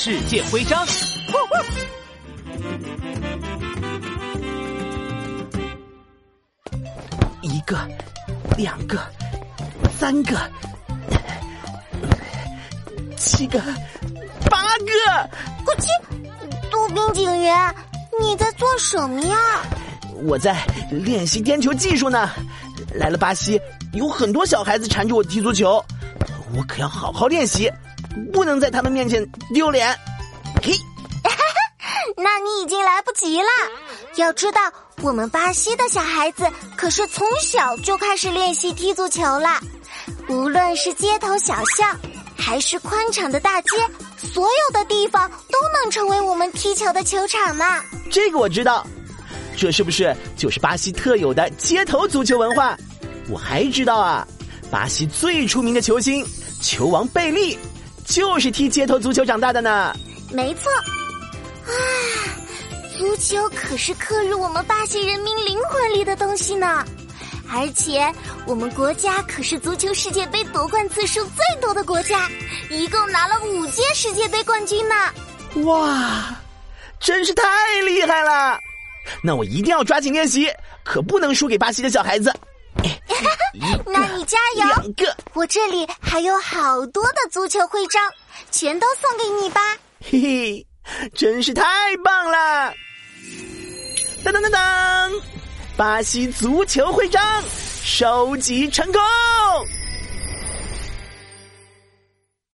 世界徽章。一个，两个，三个，七个，八个。我去，杜宾警员，你在做什么呀？我在练习颠球技术呢。来了巴西，有很多小孩子缠着我踢足球，我可要好好练习，不能在他们面前丢脸。嘿，那你已经来不及了。要知道，我们巴西的小孩子可是从小就开始练习踢足球了。无论是街头小巷，还是宽敞的大街，所有的地方都能成为我们踢球的球场呢。这个我知道。这是不是就是巴西特有的街头足球文化？我还知道啊，巴西最出名的球星球王贝利，就是踢街头足球长大的呢。没错，啊，足球可是刻入我们巴西人民灵魂里的东西呢。而且我们国家可是足球世界杯夺冠次数最多的国家，一共拿了五届世界杯冠军呢。哇，真是太厉害了！那我一定要抓紧练习，可不能输给巴西的小孩子。那你加油！两个，我这里还有好多的足球徽章，全都送给你吧。嘿嘿，真是太棒了！当当当当，巴西足球徽章收集成功。